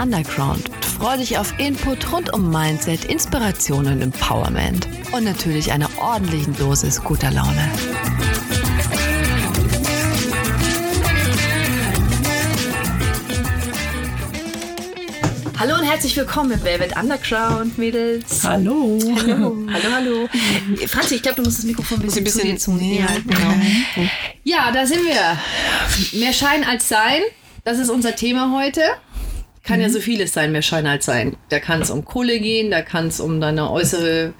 Underground und freu dich auf Input rund um Mindset, Inspiration und Empowerment. Und natürlich einer ordentlichen Dosis guter Laune. Hallo und herzlich willkommen im Velvet Underground, Mädels. Hallo. Hallo, hallo, hallo. Franzi, ich glaube, du musst das Mikrofon ein bisschen, Ein bisschen zu dir halten. Genau. Ja, da sind wir. Mehr Schein als Sein. Das ist unser Thema heute. Kann ja so vieles sein, mehr Schein als Sein. Da kann es um Kohle gehen, da kann es um deine äußere,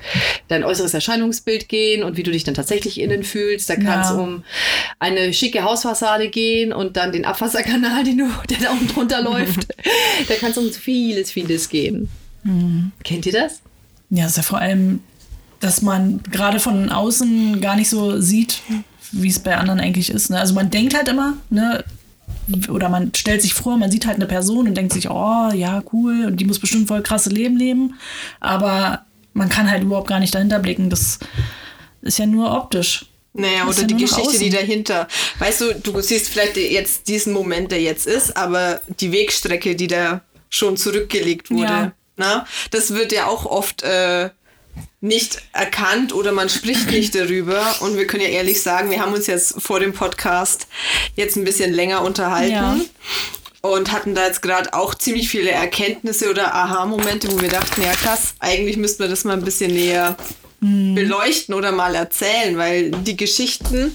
dein äußeres Erscheinungsbild gehen und wie du dich dann tatsächlich innen fühlst. Da kann es Ja. um eine schicke Hausfassade gehen und dann den Abwasserkanal, den du, der da unten drunter läuft. da kann es um vieles, vieles gehen. Kennt ihr das? Ja, ist ja vor allem, dass man gerade von außen gar nicht so sieht, wie es bei anderen eigentlich ist. Ne? Also man denkt halt immer, ne, oder man stellt sich vor, man sieht halt eine Person und denkt sich, oh, ja, cool, und die muss bestimmt voll krasse Leben leben. Aber man kann halt überhaupt gar nicht dahinter blicken. Das ist ja nur optisch. Naja, oder ja die Geschichte, die dahinter. Weißt du, du siehst vielleicht jetzt diesen Moment, der jetzt ist, aber die Wegstrecke, die da schon zurückgelegt wurde, Ja. na, das wird ja auch oft äh, nicht erkannt oder man spricht nicht darüber. Und wir können ja ehrlich sagen, wir haben uns jetzt vor dem Podcast jetzt ein bisschen länger unterhalten. Ja. Und hatten da jetzt gerade auch ziemlich viele Erkenntnisse oder Aha-Momente, wo wir dachten, ja krass, eigentlich müssten wir das mal ein bisschen näher Mhm. beleuchten oder mal erzählen, weil die Geschichten,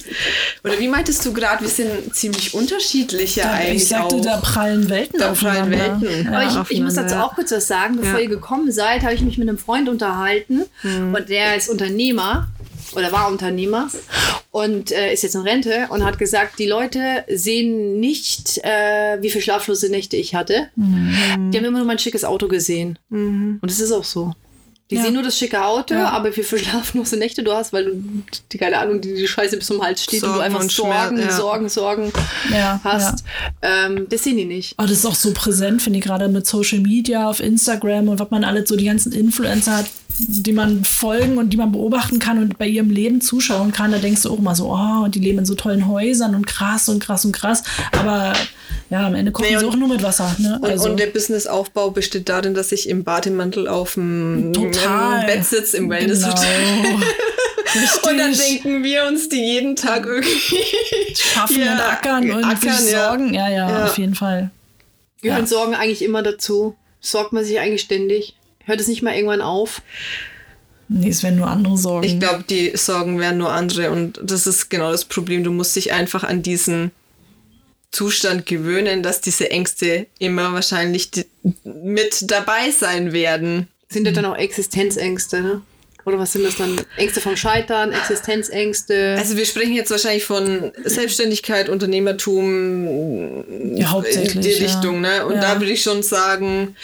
oder wie meintest du gerade, wir sind ziemlich unterschiedlich ja eigentlich ich sagte, auch. da prallen Welten Da prallen. Welten. Ja. Aber ich, ich muss dazu auch kurz was sagen. Bevor Ja. ihr gekommen seid, habe ich mich mit einem Freund unterhalten. Mhm. Und der ist Unternehmer oder war Unternehmer und äh, ist jetzt in Rente und hat gesagt, die Leute sehen nicht, äh, wie viele schlaflose Nächte ich hatte. Mhm. Die haben immer nur mein schickes Auto gesehen. Und es ist auch so. Die Ja. sehen nur das schicke Auto, Ja. aber wie viele schlaflose Nächte du hast, weil du, die keine Ahnung, die, die Scheiße bis zum Hals steht und du Sorgen einfach und Sorgen, Schmerz, ja. Sorgen, Sorgen Ja, hast. Ähm, das sehen die nicht. Oh, das ist auch so präsent, finde ich, gerade mit Social Media, auf Instagram und was man alles so die ganzen Influencer hat, die man folgen und die man beobachten kann und bei ihrem Leben zuschauen kann. Da denkst du auch mal so, oh, und die leben in so tollen Häusern und krass und krass und krass. Aber ja, am Ende kochen Nee, sie auch nur mit Wasser. Ne? Und, also, und der Businessaufbau besteht darin, dass ich im Bademantel auf dem Bett sitze, im Wellness genau. Richtig. Und dann denken wir uns die jeden Tag irgendwie. Schaffen Ja, und ackern und ackern, sich ja. sorgen. Ja, ja, Ja. auf jeden Fall. Gehören Ja. Sorgen eigentlich immer dazu? Sorgt man sich eigentlich ständig? Hört es nicht mal irgendwann auf? Nee, es werden nur andere Sorgen. Ich glaube, die Sorgen wären nur andere und das ist genau das Problem. Du musst dich einfach an diesen Zustand gewöhnen, dass diese Ängste immer wahrscheinlich mit dabei sein werden. Sind das dann auch Existenzängste, ne? Oder was sind das dann? Ängste vom Scheitern, Existenzängste? Also wir sprechen jetzt wahrscheinlich von Selbstständigkeit, Unternehmertum Ja, hauptsächlich, in die ja. Richtung, ne? Und Ja. da würde ich schon sagen,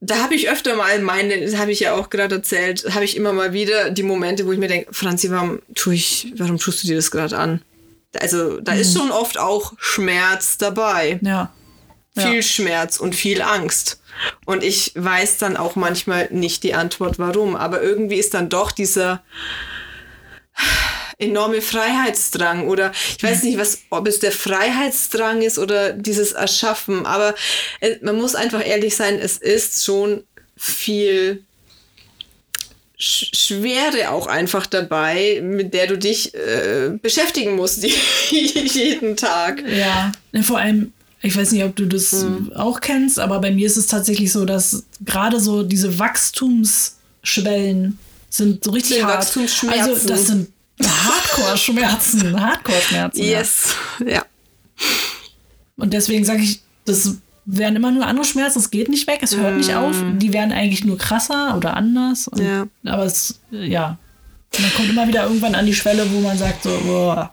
da habe ich öfter mal meine, das habe ich ja auch gerade erzählt, habe ich immer mal wieder die Momente, wo ich mir denke, Franzi, warum tue ich, warum tust du dir das gerade an? Also da ist schon oft auch Schmerz dabei. ja. Viel Ja. Schmerz und viel Angst. Und ich weiß dann auch manchmal nicht die Antwort, warum. Aber irgendwie ist dann doch dieser enorme Freiheitsdrang oder ich weiß nicht, was, ob es der Freiheitsdrang ist oder dieses Erschaffen. Aber äh, man muss einfach ehrlich sein, es ist schon viel Sch- Schwere auch einfach dabei, mit der du dich äh, beschäftigen musst jeden Tag. Ja, vor allem, ich weiß nicht, ob du das Hm. auch kennst, aber bei mir ist es tatsächlich so, dass gerade so diese Wachstumsschwellen sind so richtig Sind hart. Wachstumsschmerzen. Also das sind Hardcore-Schmerzen, Hardcore-Schmerzen. Ja. Yes, ja. Und deswegen sage ich, das werden immer nur andere Schmerzen, es geht nicht weg, es hört nicht auf. Die werden eigentlich nur krasser oder anders. Und, Ja. Aber es, ja. Man kommt immer wieder irgendwann an die Schwelle, wo man sagt so, boah,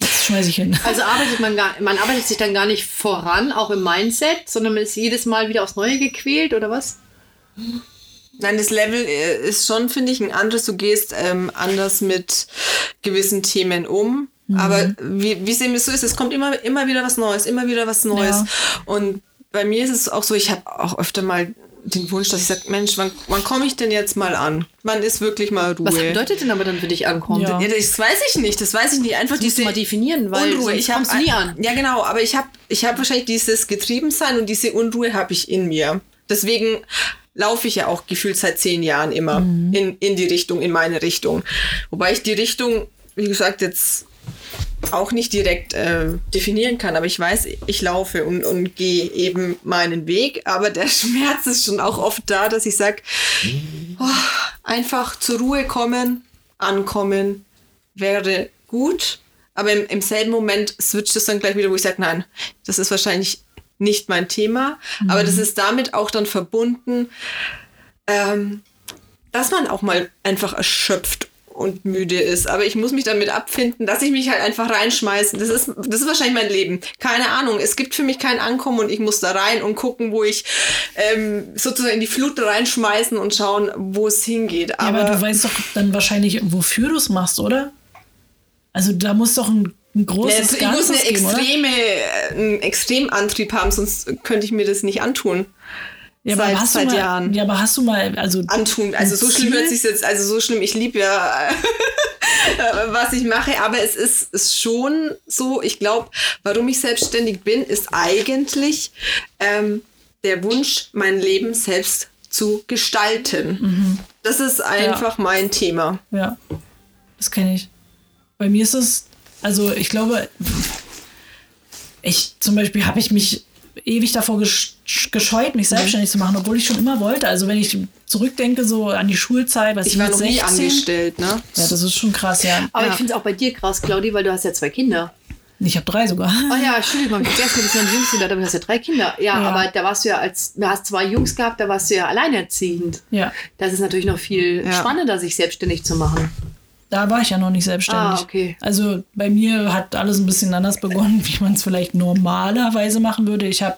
jetzt schmeiß ich hin. Also arbeitet man gar, man arbeitet sich dann gar nicht voran, auch im Mindset, sondern man ist jedes Mal wieder aufs Neue gequält oder was? Nein, das Level äh, ist schon, finde ich, ein anderes. Du gehst ähm, anders mit gewissen Themen um. Aber wie, wie es eben so ist, es kommt immer, immer wieder was Neues, immer wieder was Neues. Ja. Und bei mir ist es auch so, ich habe auch öfter mal den Wunsch, dass ich sage, Mensch, wann, wann komme ich denn jetzt mal an? Wann ist wirklich mal Ruhe? Was bedeutet denn aber dann für dich ankommen? Ja. Ja, das weiß ich nicht. Das weiß ich nicht. Einfach Das musst du diese mal definieren, weil Unruhe. sonst Ich hab, kommst du nie an. Ja, genau. Aber ich habe ich hab wahrscheinlich dieses Getriebensein und diese Unruhe habe ich in mir. Deswegen laufe ich ja auch gefühlt seit zehn Jahren immer in, in die Richtung, in meine Richtung. Wobei ich die Richtung, wie gesagt, jetzt auch nicht direkt äh, definieren kann, aber ich weiß, ich laufe und, und gehe eben meinen Weg, aber der Schmerz ist schon auch oft da, dass ich sage, oh, einfach zur Ruhe kommen, ankommen, wäre gut, aber im, im selben Moment switcht es dann gleich wieder, wo ich sage, nein, das ist wahrscheinlich nicht mein Thema, aber das ist damit auch dann verbunden, ähm, dass man auch mal einfach erschöpft und müde ist. Aber ich muss mich damit abfinden, dass ich mich halt einfach reinschmeiße. Das ist, das ist wahrscheinlich mein Leben. Keine Ahnung. Es gibt für mich kein Ankommen und ich muss da rein und gucken, wo ich ähm, sozusagen in die Flut reinschmeißen und schauen, wo es hingeht. Ja, aber, du weißt doch dann wahrscheinlich, wofür du es machst, oder? Also da muss doch ein, ein großes ich muss Ganzes eine geben, oder? extreme, äh, einen Extremantrieb haben, sonst könnte ich mir das nicht antun. Ja, aber seit- hast du seit mal, Jahren. Ja, aber hast du mal, also antun. Also so schlimm hört sich jetzt, also so schlimm, ich liebe ja, was ich mache, aber es ist, ist schon so, ich glaube, warum ich selbstständig bin, ist eigentlich ähm, der Wunsch, mein Leben selbst zu gestalten. Mhm. Das ist einfach mein Thema. Ja, das kenne ich. Bei mir ist es, also ich glaube, ich zum Beispiel habe ich mich ewig davor gesch gescheut, mich Mhm. selbstständig zu machen, obwohl ich schon immer wollte. Also wenn ich zurückdenke so an die Schulzeit, was Ich war mit noch nie 16, angestellt, ne? Ja, das ist schon krass, ja. Aber Ja. ich finde es auch bei dir krass, Claudi, weil du hast ja zwei Kinder. Ich habe drei sogar. Oh ja, Entschuldigung, ich habe erst ein bisschen Jungs gedacht, aber du hast ja drei Kinder. Ja, Ja. aber da warst du ja als, du hast zwei Jungs gehabt, da warst du ja alleinerziehend. Ja, Das ist natürlich noch viel Ja. spannender, sich selbstständig zu machen. Da war ich ja noch nicht selbstständig. Ah, okay. Also bei mir hat alles ein bisschen anders begonnen, wie man es vielleicht normalerweise machen würde. Ich habe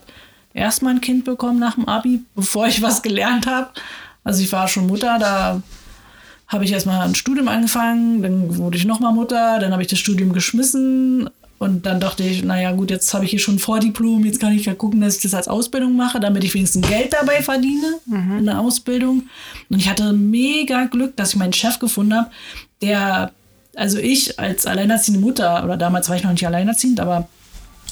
erst mal ein Kind bekommen nach dem Abi, bevor ich was gelernt habe. Also ich war schon Mutter, da habe ich erstmal ein Studium angefangen, dann wurde ich nochmal Mutter, dann habe ich das Studium geschmissen und dann dachte ich, naja gut, jetzt habe ich hier schon ein Vordiplom, jetzt kann ich ja gucken, dass ich das als Ausbildung mache, damit ich wenigstens Geld dabei verdiene in der Ausbildung. Und ich hatte mega Glück, dass ich meinen Chef gefunden habe, der, also ich als alleinerziehende Mutter, oder damals war ich noch nicht alleinerziehend, aber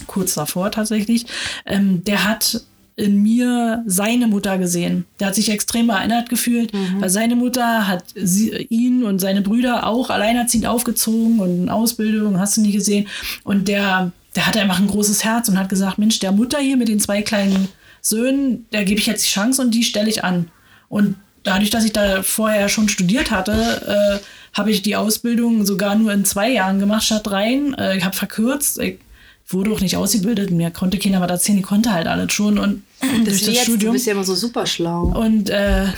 kurz davor tatsächlich, ähm, der hat in mir seine Mutter gesehen. Der hat sich extrem erinnert gefühlt, weil seine Mutter hat sie, ihn und seine Brüder auch alleinerziehend aufgezogen und Ausbildung, hast du nie gesehen. Und der, der hatte einfach ein großes Herz und hat gesagt, Mensch, der Mutter hier mit den zwei kleinen Söhnen, der gebe ich jetzt die Chance und die stelle ich an. Und dadurch, dass ich da vorher schon studiert hatte, äh, habe ich die Ausbildung sogar nur in zwei Jahren gemacht statt dreien. Äh, ich habe verkürzt. Ich wurde auch nicht ausgebildet. Mir konnte keiner was erzählen. Die konnte halt alles schon. Und durch das jetzt, du Studium. bist ja immer so super schlau. Und äh,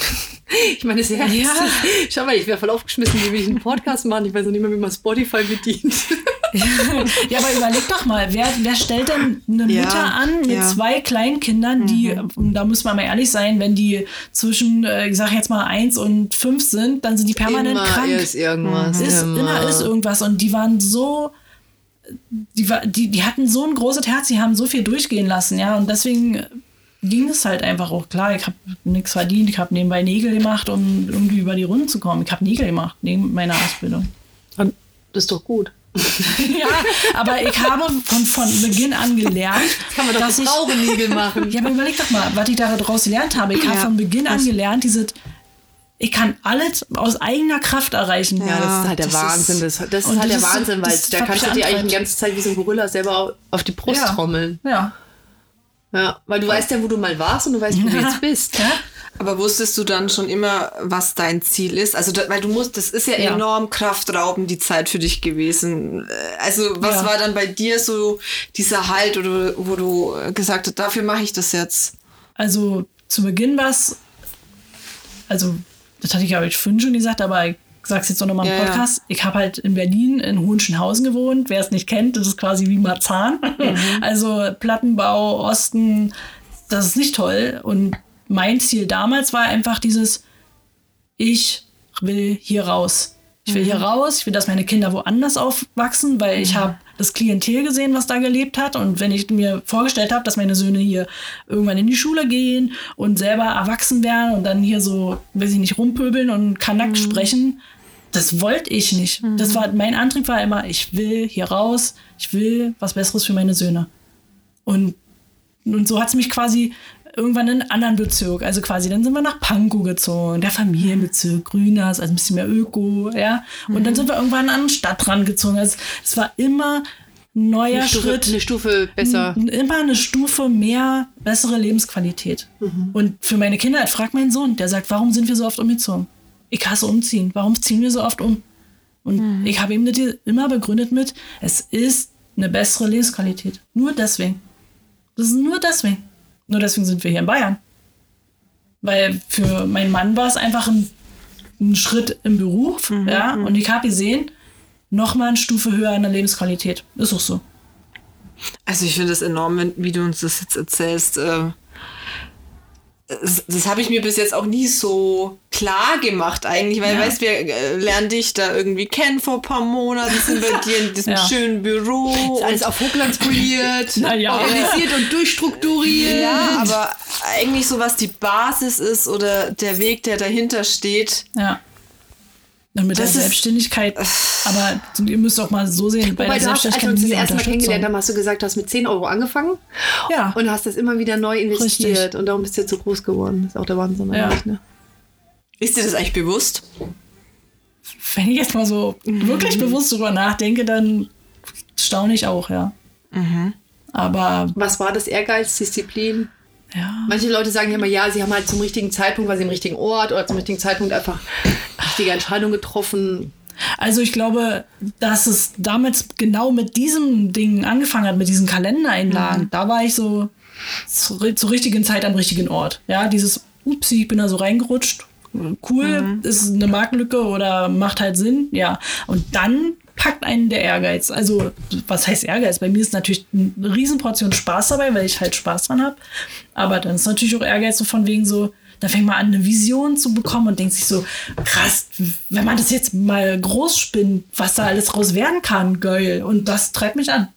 Ich meine, das ist ja. Schau mal, ich wäre voll aufgeschmissen, wie ich einen Podcast machen. Ich weiß noch nicht mehr, wie man Spotify bedient. Ja, aber überleg doch mal, wer, wer stellt denn eine Ja, Mutter an mit ja. zwei kleinen Kindern, die, und da muss man mal ehrlich sein, wenn die zwischen, äh, ich sag jetzt mal, eins und fünf sind, dann sind die permanent immer krank. ist irgendwas. ist, immer. ist irgendwas. Und die waren so, die, war, die, die hatten so ein großes Herz, die haben so viel durchgehen lassen, ja. Und deswegen ging es halt einfach auch klar. Ich habe nichts verdient, ich habe nebenbei Nägel gemacht, um irgendwie über die Runden zu kommen. Ich habe Nägel gemacht neben meiner Ausbildung. Das ist doch gut. ja, aber ich habe von, von Beginn an gelernt, Kann man doch dass ich. Frauennägel machen. Ja, aber überleg doch mal, was ich daraus gelernt habe. Ich habe Ja. von Beginn an gelernt, diese, ich kann alles aus eigener Kraft erreichen. Ja, das ist halt der das Wahnsinn. Das, das ist halt der das ist so- Wahnsinn, weil da kannst du dir eigentlich die ganze Zeit wie so ein Gorilla selber auf die Brust Ja. trommeln. Ja. Ja, weil du weißt ja, wo du mal warst und du weißt, wo du jetzt bist. ja. Aber wusstest du dann schon immer, was dein Ziel ist? Also, da, weil du musst, das ist ja, Ja. enorm kraftraubend, die Zeit für dich gewesen. Äh, Also, was Ja. war dann bei dir so dieser Halt, oder, wo du gesagt hast, dafür mache ich das jetzt? Also zu Beginn war es, also das hatte ich ich vorhin schon gesagt, aber ich sag's jetzt auch nochmal im Ja, ja. Podcast. Ich habe halt in Berlin in Hohenschönhausen gewohnt. Wer es nicht kennt, das ist quasi wie Marzahn. Mhm. Also Plattenbau, Osten, das ist nicht toll. Und mein Ziel damals war einfach dieses, ich will hier raus. Ich will Mhm. hier raus, ich will, dass meine Kinder woanders aufwachsen, weil ich habe das Klientel gesehen, was da gelebt hat. Und wenn ich mir vorgestellt habe, dass meine Söhne hier irgendwann in die Schule gehen und selber erwachsen werden und dann hier so, weiß ich nicht, rumpöbeln und Kanak mhm. sprechen, das wollte ich nicht. Mhm. Das war, mein Antrieb war immer, ich will hier raus, ich will was Besseres für meine Söhne. Und, und so hat es mich quasi irgendwann in einen anderen Bezirk. Also quasi, dann sind wir nach Pankow gezogen, der Familienbezirk, Grüners, also ein bisschen mehr Öko, ja. Und mhm. dann sind wir irgendwann an einen Stadtrand gezogen. Also es war immer ein neuer eine Stufe, Schritt. Eine Stufe besser. Immer eine Stufe mehr, bessere Lebensqualität. Mhm. Und für meine Kinder, fragt mein Sohn, der sagt, warum sind wir so oft umgezogen? Ich hasse umziehen. Warum ziehen wir so oft um? Und mhm. ich habe ihm das immer begründet mit, es ist eine bessere Lebensqualität. Nur deswegen. Das ist nur deswegen. Nur deswegen sind wir hier in Bayern. Weil für meinen Mann war es einfach ein, ein Schritt im Beruf, mhm, ja. Mhm. Und ich habe gesehen, nochmal eine Stufe höher in der Lebensqualität. Ist auch so. Also ich finde es enorm, wie du uns das jetzt erzählst. Äh das, das habe ich mir bis jetzt auch nie so klar gemacht eigentlich, weil ja. weißt wir äh, lernen dich da irgendwie kennen vor ein paar Monaten, sind bei dir in diesem ja. schönen Büro. Ist alles auf Hochglanz poliert, ja. organisiert und durchstrukturiert. Ja, aber eigentlich so was die Basis ist oder der Weg, der dahinter steht. Ja. Und mit das der Selbstständigkeit, aber ihr müsst auch mal so sehen, bei der du hast, als wir uns das erste Mal kennengelernt haben, hast du gesagt, du hast mit 10 Euro angefangen ja. und hast das immer wieder neu investiert Richtig. und darum bist du jetzt so groß geworden. Das ist auch der Wahnsinn ja. eigentlich, ne? Ist dir das eigentlich bewusst? Wenn ich jetzt mal so mhm. wirklich bewusst drüber nachdenke, dann staune ich auch, ja. Mhm. Aber. Was war das Ehrgeiz, Disziplin? Ja. Manche Leute sagen ja immer, ja, sie haben halt zum richtigen Zeitpunkt, weil sie im richtigen Ort oder zum richtigen Zeitpunkt einfach richtige Entscheidung getroffen. Also ich glaube, dass es damals genau mit diesem Ding angefangen hat, mit diesen Kalendereinlagen. Mhm. Da war ich so zur, zur, richtigen Zeit am richtigen Ort. Ja, dieses, upsi, ich bin da so reingerutscht. Cool, mhm. ist eine Markenlücke oder macht halt Sinn. Ja. Und dann packt einen der Ehrgeiz. Also, was heißt Ehrgeiz? Bei mir ist natürlich eine Riesenportion Spaß dabei, weil ich halt Spaß dran habe. Aber dann ist natürlich auch Ehrgeiz so von wegen so, da fängt man an, eine Vision zu bekommen und denkt sich so, krass, wenn man das jetzt mal groß spinnt, was da alles raus werden kann, geil. Und das treibt mich an.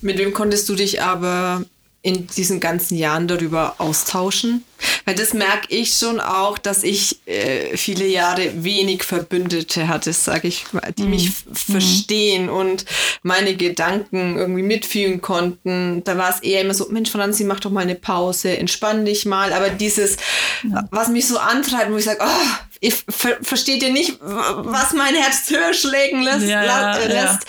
Mit wem konntest du dich aber in diesen ganzen Jahren darüber austauschen? Weil das merke ich schon auch, dass ich äh, viele Jahre wenig Verbündete hatte, sage ich mal, die mhm. mich verstehen und meine Gedanken irgendwie mitfühlen konnten. Da war es eher immer so, Mensch, Franzi, mach doch mal eine Pause, entspann dich mal. Aber dieses, ja. was mich so antreibt, wo ich sage, oh, ihr ver versteht ihr nicht, was mein Herz höher schlägen lässt. Ja, ja, lässt.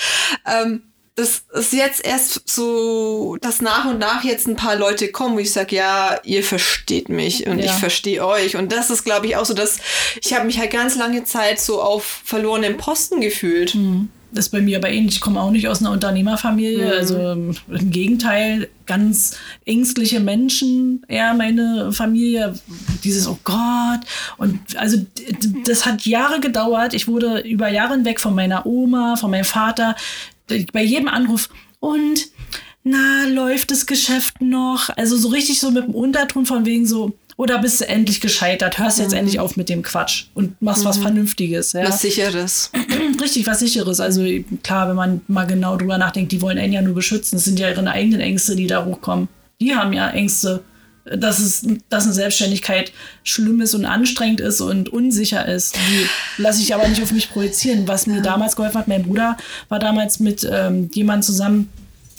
Ähm, das ist jetzt erst so, dass nach und nach jetzt ein paar Leute kommen, wo ich sage, ja, ihr versteht mich und ja. ich verstehe euch. Und das ist, glaube ich, auch so, dass ich habe mich halt ganz lange Zeit so auf verlorenen Posten gefühlt. Mhm. Das ist bei mir aber ähnlich. Ich komme auch nicht aus einer Unternehmerfamilie. Mhm. Also im Gegenteil, ganz ängstliche Menschen, eher meine Familie. Dieses, oh Gott. Und also das hat Jahre gedauert. Ich wurde über Jahre hinweg von meiner Oma, von meinem Vater bei jedem Anruf und na, läuft das Geschäft noch? Also so richtig so mit dem Unterton von wegen so, oder bist du endlich gescheitert? Hörst jetzt mhm. endlich auf mit dem Quatsch und machst mhm. was Vernünftiges. Ja? Was Sicheres. Richtig, was Sicheres. Also klar, wenn man mal genau drüber nachdenkt, die wollen einen ja nur beschützen. Es sind ja ihre eigenen Ängste, die da hochkommen. Die haben ja Ängste dass es, dass eine Selbstständigkeit schlimm ist und anstrengend ist und unsicher ist. Die lasse ich aber nicht auf mich projizieren. Was mir damals geholfen hat, mein Bruder war damals mit ähm, jemandem zusammen,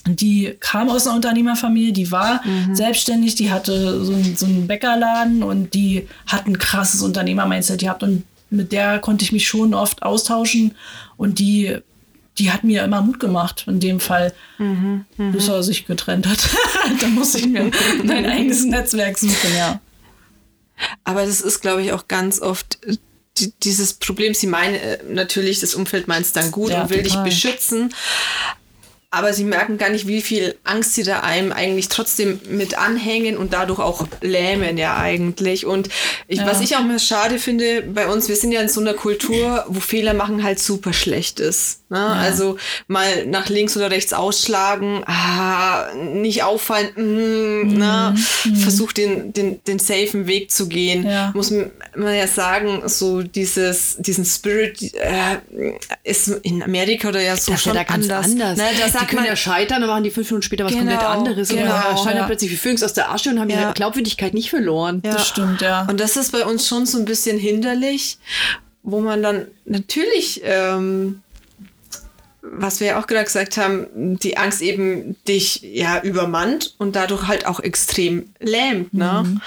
die kam aus einer Unternehmerfamilie, die war mhm. selbstständig, die hatte so, so einen Bäckerladen und die hat ein krasses Unternehmer-Mindset gehabt und mit der konnte ich mich schon oft austauschen und die die hat mir immer Mut gemacht, in dem Fall, mhm, mh. bis er sich getrennt hat. da musste ich mir mein eigenes Netzwerk suchen, ja. Aber das ist, glaube ich, auch ganz oft äh, dieses Problem. Sie meinen äh, natürlich, das Umfeld meint es dann gut ja, und will total. dich beschützen. Aber sie merken gar nicht, wie viel Angst sie da einem eigentlich trotzdem mit anhängen und dadurch auch lähmen ja eigentlich. Und ich, ja. was ich auch mal schade finde bei uns, wir sind ja in so einer Kultur, wo Fehler machen halt super schlecht ist. Ne? Also mal nach links oder rechts ausschlagen, ah, nicht auffallen, mm, ne? versuch den, den, den safen Weg zu gehen. Mhm. Ja. Muss man ja sagen, so dieses, diesen Spirit äh, ist in Amerika oder ja so Das ist ja schon da ganz anders. anders. Ne? Da die sagt können man, ja scheitern, dann machen die fünf Minuten später was Genau, komplett anderes. genau, scheinen ja. plötzlich wie Phönix aus der Asche und haben Ja. ihre Glaubwürdigkeit nicht verloren. Ja. Das stimmt, ja. Und das ist bei uns schon so ein bisschen hinderlich, wo man dann natürlich, ähm, was wir ja auch gerade gesagt haben, die Angst eben dich ja übermannt und dadurch halt auch extrem lähmt. Ne?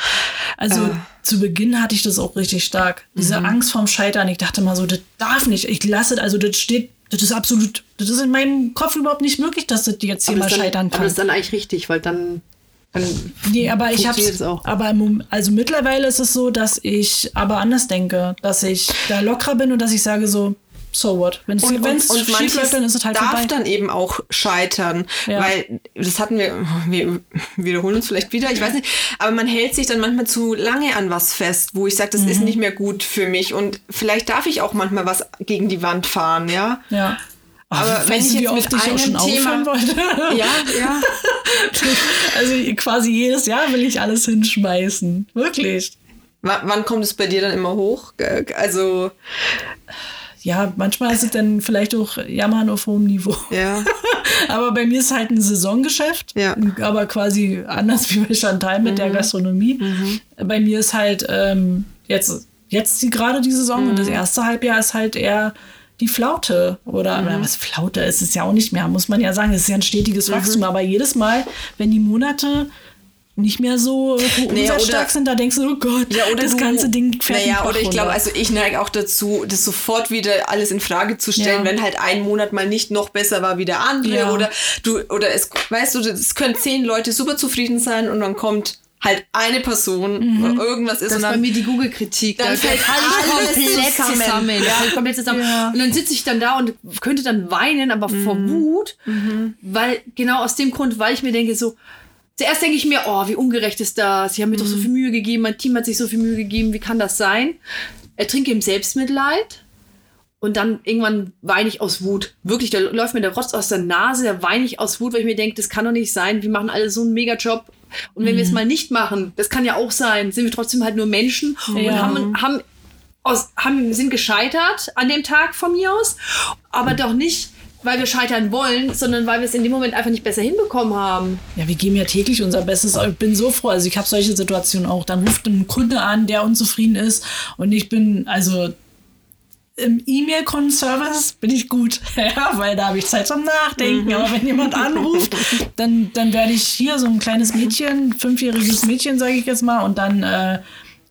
Also Äh. zu Beginn hatte ich das auch richtig stark. Diese Mhm. Angst vorm Scheitern. Ich dachte mal so, das darf nicht. Ich lasse, also das steht, das ist absolut, das ist in meinem Kopf überhaupt nicht möglich, dass das jetzt hier Aber mal das dann, scheitern aber kann. das ist dann eigentlich richtig, weil dann, dann Nee, aber ich hab's, es auch. aber im also mittlerweile ist es so, dass ich aber anders denke, dass ich da lockerer bin und dass ich sage so, so what? Wenn es schief läuft, dann ist es halt darf vorbei. dann eben auch scheitern, Ja. weil das hatten wir, wir wiederholen uns vielleicht wieder, ich weiß nicht, aber man hält sich dann manchmal zu lange an was fest, wo ich sage, das Mhm. ist nicht mehr gut für mich und vielleicht darf ich auch manchmal was gegen die Wand fahren, ja. Ja. Aber Ach, wenn ich jetzt mit auch schon einem Thema- wollte? Ja, ja. also quasi jedes Jahr will ich alles hinschmeißen. Wirklich. W wann kommt es bei dir dann immer hoch? Also, Ja, manchmal ist es dann vielleicht auch Jammern auf hohem Niveau. ja. Aber bei mir ist halt ein Saisongeschäft. Ja. Mhm. Aber quasi anders wie bei Chantal mit der Gastronomie. Bei mir ist halt ähm, jetzt, jetzt die, gerade die Saison und das Mhm. erste Halbjahr ist halt eher die Flaute. Oder, Mhm. oder was Flaute ist es ja auch nicht mehr, muss man ja sagen. Es ist ja ein stetiges Mhm. Wachstum. Aber jedes Mal, wenn die Monate nicht mehr so Naja, umsatzstark sind, da denkst du, oh Gott, Ja, oder das du, ganze Ding den Naja, oder ich glaube, also ich neige auch dazu, das sofort wieder alles in Frage zu stellen, Ja. wenn halt ein Monat mal nicht noch besser war wie der andere. Ja. Oder du, oder es, weißt du, es können zehn Leute super zufrieden sein und dann kommt halt eine Person oder irgendwas ist Das und ist bei dann. mir die Google-Kritik. Dann Da fällt alles komplett zusammen. zusammen. Fällt komplett zusammen. Ja. Und dann sitze ich dann da und könnte dann weinen, aber vor Wut, weil genau aus dem Grund, weil ich mir denke so, zuerst denke ich mir, oh, wie ungerecht ist das? Sie haben mir doch so viel Mühe gegeben, mein Team hat sich so viel Mühe gegeben, wie kann das sein? Ertrinke im Selbstmitleid. Und dann irgendwann weine ich aus Wut. Wirklich, da läuft mir der Rotz aus der Nase, da weine ich aus Wut, weil ich mir denke, das kann doch nicht sein. Wir machen alle so einen Mega-Job. Und wenn wir es mal nicht machen, das kann ja auch sein, sind wir trotzdem halt nur Menschen und Ja. haben, haben, aus, haben, sind gescheitert an dem Tag von mir aus, aber doch nicht, weil wir scheitern wollen, sondern weil wir es in dem Moment einfach nicht besser hinbekommen haben. Ja, wir geben ja täglich unser Bestes. Ich bin so froh. Also ich habe solche Situationen auch. Dann ruft ein Kunde an, der unzufrieden ist. Und ich bin, also im E-Mail-Service bin ich gut, ja, weil da habe ich Zeit zum Nachdenken. Aber wenn jemand anruft, dann, dann werde ich hier so ein kleines Mädchen, fünfjähriges Mädchen, sage ich jetzt mal, und dann äh,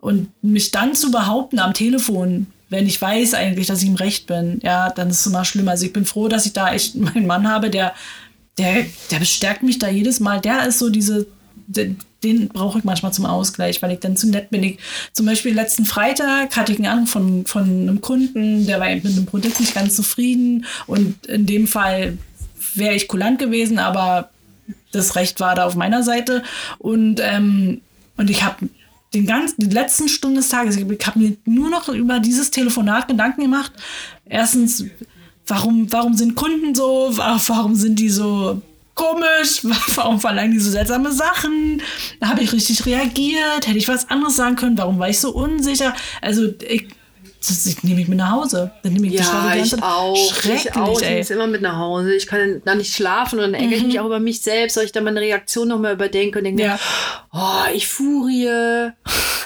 und mich dann zu behaupten am Telefon, wenn ich weiß eigentlich, dass ich im Recht bin, ja, dann ist es immer schlimmer. Also ich bin froh, dass ich da echt meinen Mann habe, der, der, der bestärkt mich da jedes Mal. Der ist so diese, den, den brauche ich manchmal zum Ausgleich, weil ich dann zu nett bin. Ich, zum Beispiel letzten Freitag hatte ich einen Anruf von, von einem Kunden, der war mit einem Produkt nicht ganz zufrieden und in dem Fall wäre ich kulant gewesen, aber das Recht war da auf meiner Seite und, ähm, und ich habe den ganzen, die letzten Stunden des Tages, ich habe mir nur noch über dieses Telefonat Gedanken gemacht. Erstens, warum, warum sind Kunden so? Wa- Warum sind die so komisch? Warum verlangen die so seltsame Sachen? Habe ich richtig reagiert? Hätte ich was anderes sagen können? Warum war ich so unsicher? Also, ich, das, ich nehme ich mit nach Hause. Dann nehme ich die Schlafe die ganze Zeit. Schrecklich, ich auch. Ich ey. muss immer mit nach Hause. Ich kann dann nicht schlafen und dann ärgere ich mich auch über mich selbst, weil ich dann meine Reaktion nochmal überdenke und denke, Ja. oh, ich furie.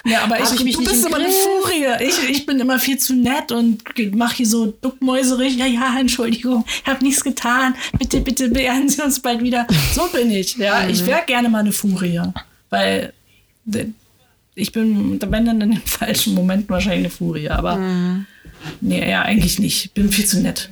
Ja, aber ich, ich mich du nicht bist im immer eine? Furie. Ich, ich bin immer viel zu nett und mache hier so duckmäuserig. Ja, ja, Entschuldigung, ich habe nichts getan. Bitte, bitte beehren Sie uns bald wieder. So bin ich. Ja, ich wäre gerne mal eine Furie. Weil ich bin, wenn dann in den falschen Momenten wahrscheinlich eine Furie. Aber nee, ja, eigentlich nicht. Ich bin viel zu nett.